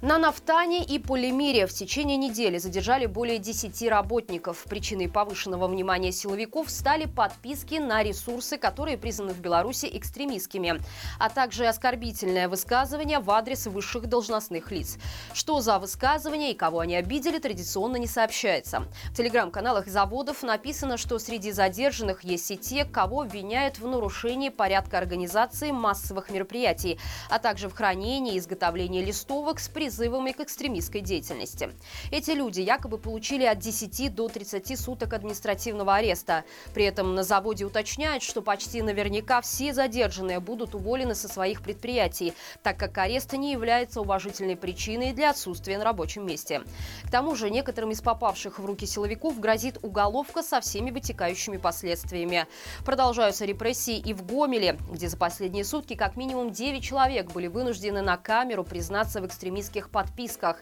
На Нафтане и Полимире в течение недели задержали более 10 работников. Причиной повышенного внимания силовиков стали подписки на ресурсы, которые признаны в Беларуси экстремистскими, а также оскорбительное высказывание в адрес высших должностных лиц. Что за высказывание и кого они обидели, традиционно не сообщается. В телеграм-каналах заводов написано, что среди задержанных есть и те, кого обвиняют в нарушении порядка организации массовых мероприятий, а также в хранении и изготовлении листовок с призывом призывами к экстремистской деятельности. Эти люди якобы получили от 10 до 30 суток административного ареста. При этом на заводе уточняют, что почти наверняка все задержанные будут уволены со своих предприятий, так как арест не является уважительной причиной для отсутствия на рабочем месте. К тому же некоторым из попавших в руки силовиков грозит уголовка со всеми вытекающими последствиями. Продолжаются репрессии и в Гомеле, где за последние сутки как минимум 9 человек были вынуждены на камеру признаться в экстремистских лайках, подписках.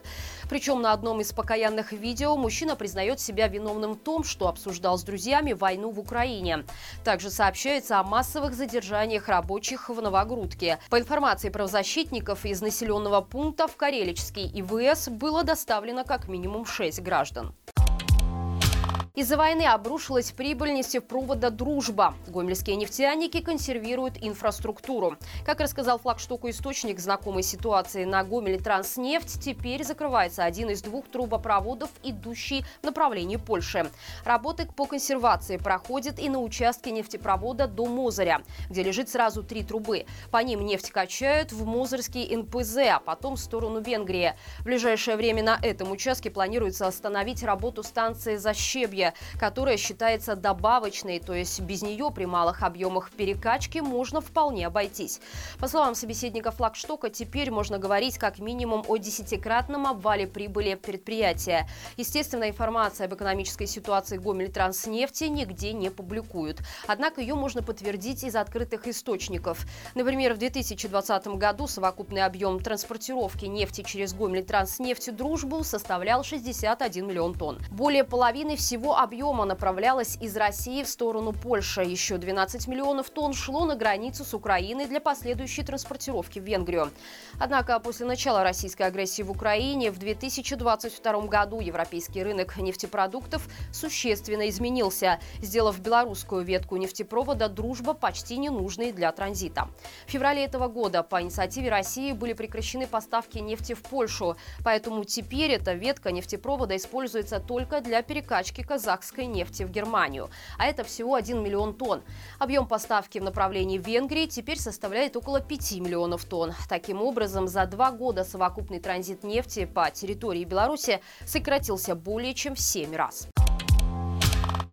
Причем на одном из покаянных видео мужчина признает себя виновным в том, что обсуждал с друзьями войну в Украине. Также сообщается о массовых задержаниях рабочих в Новогрудке. По информации правозащитников, из населенного пункта в Карелический ИВС было доставлено как минимум 6 граждан. Из-за войны обрушилась прибыль нефтепровода «Дружба». Гомельские нефтяники консервируют инфраструктуру. Как рассказал флагштоку источник знакомой ситуации на Гомеле Транснефть, теперь закрывается один из двух трубопроводов, идущий в направлении Польши. Работы по консервации проходят и на участке нефтепровода до Мозыря, где лежит сразу три трубы. По ним нефть качают в Мозырский НПЗ, а потом в сторону Венгрии. В ближайшее время на этом участке планируется остановить работу станции Защебья которая считается добавочной, то есть без нее при малых объемах перекачки можно вполне обойтись. По словам собеседника флагштока, теперь можно говорить как минимум о десятикратном обвале прибыли предприятия. Естественно, информация об экономической ситуации Гомель Транснефти нигде не публикуют. Однако ее можно подтвердить из открытых источников. Например, в 2020 году совокупный объем транспортировки нефти через Гомель Транснефть Дружбу составлял 61 миллион тонн. Более половины всего объема направлялось из России в сторону Польши. Еще 12 миллионов тонн шло на границу с Украиной для последующей транспортировки в Венгрию. Однако после начала российской агрессии в Украине в 2022 году европейский рынок нефтепродуктов существенно изменился, сделав белорусскую ветку нефтепровода «Дружба» почти ненужной для транзита. В феврале этого года по инициативе России были прекращены поставки нефти в Польшу, поэтому теперь эта ветка нефтепровода используется только для перекачки казахстанских казахской нефти в Германию. А это всего 1 миллион тонн. Объем поставки в направлении Венгрии теперь составляет около 5 миллионов тонн. Таким образом, за два года совокупный транзит нефти по территории Беларуси сократился более чем в 7 раз.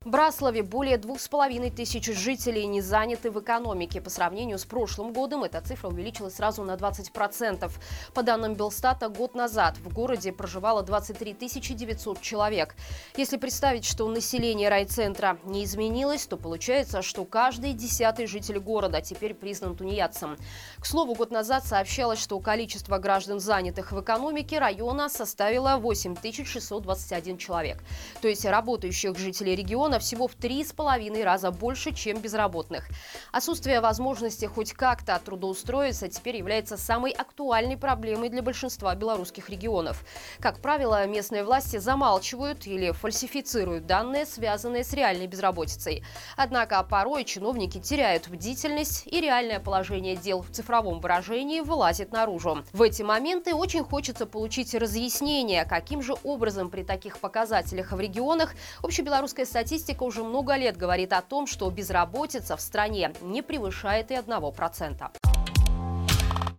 Браславе более двух с половиной тысяч жителей не заняты в экономике. По сравнению с прошлым годом эта цифра увеличилась сразу на 20%. По данным Белстата, год назад в городе проживало 23 900 человек. Если представить, что население райцентра не изменилось, то получается, что каждый десятый житель города теперь признан тунеядцем. К слову, год назад сообщалось, что количество граждан, занятых в экономике района, составило 8 621 человек. То есть работающих жителей региона миллиона всего в три с половиной раза больше, чем безработных. Отсутствие возможности хоть как-то трудоустроиться теперь является самой актуальной проблемой для большинства белорусских регионов. Как правило, местные власти замалчивают или фальсифицируют данные, связанные с реальной безработицей. Однако порой чиновники теряют бдительность и реальное положение дел в цифровом выражении вылазит наружу. В эти моменты очень хочется получить разъяснение, каким же образом при таких показателях в регионах общебелорусская статистика Статистика уже много лет говорит о том, что безработица в стране не превышает и 1%.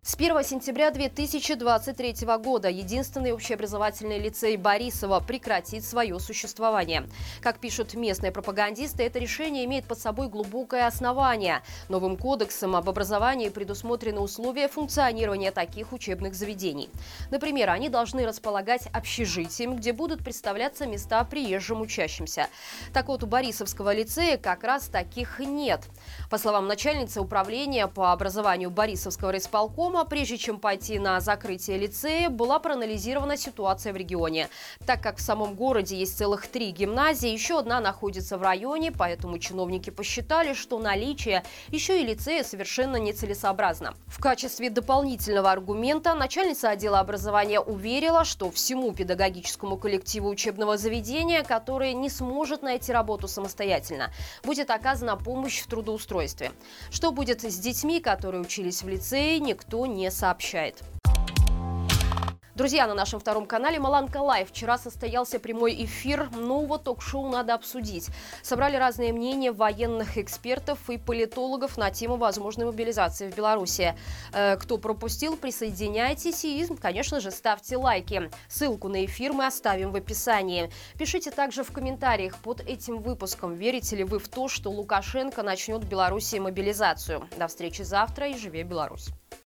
С 1 сентября 2023 года единственный общеобразовательный лицей Борисова прекратит свое существование. Как пишут местные пропагандисты, это решение имеет под собой глубокое основание. Новым кодексом об образовании предусмотрены условия функционирования таких учебных заведений. Например, они должны располагать общежитием, где будут представляться места приезжим учащимся. Так вот, у Борисовского лицея как раз таких нет. По словам начальницы управления по образованию Борисовского райисполкома, Госдума, прежде чем пойти на закрытие лицея, была проанализирована ситуация в регионе. Так как в самом городе есть целых три гимназии, еще одна находится в районе, поэтому чиновники посчитали, что наличие еще и лицея совершенно нецелесообразно. В качестве дополнительного аргумента начальница отдела образования уверила, что всему педагогическому коллективу учебного заведения, которое не сможет найти работу самостоятельно, будет оказана помощь в трудоустройстве. Что будет с детьми, которые учились в лицее, никто не сообщает. Друзья, на нашем втором канале Маланка Лайв вчера состоялся прямой эфир нового ток-шоу «Надо обсудить». Собрали разные мнения военных экспертов и политологов на тему возможной мобилизации в Беларуси. Э, кто пропустил, присоединяйтесь и, конечно же, ставьте лайки. Ссылку на эфир мы оставим в описании. Пишите также в комментариях под этим выпуском, верите ли вы в то, что Лукашенко начнет в Беларуси мобилизацию. До встречи завтра и живи Беларусь!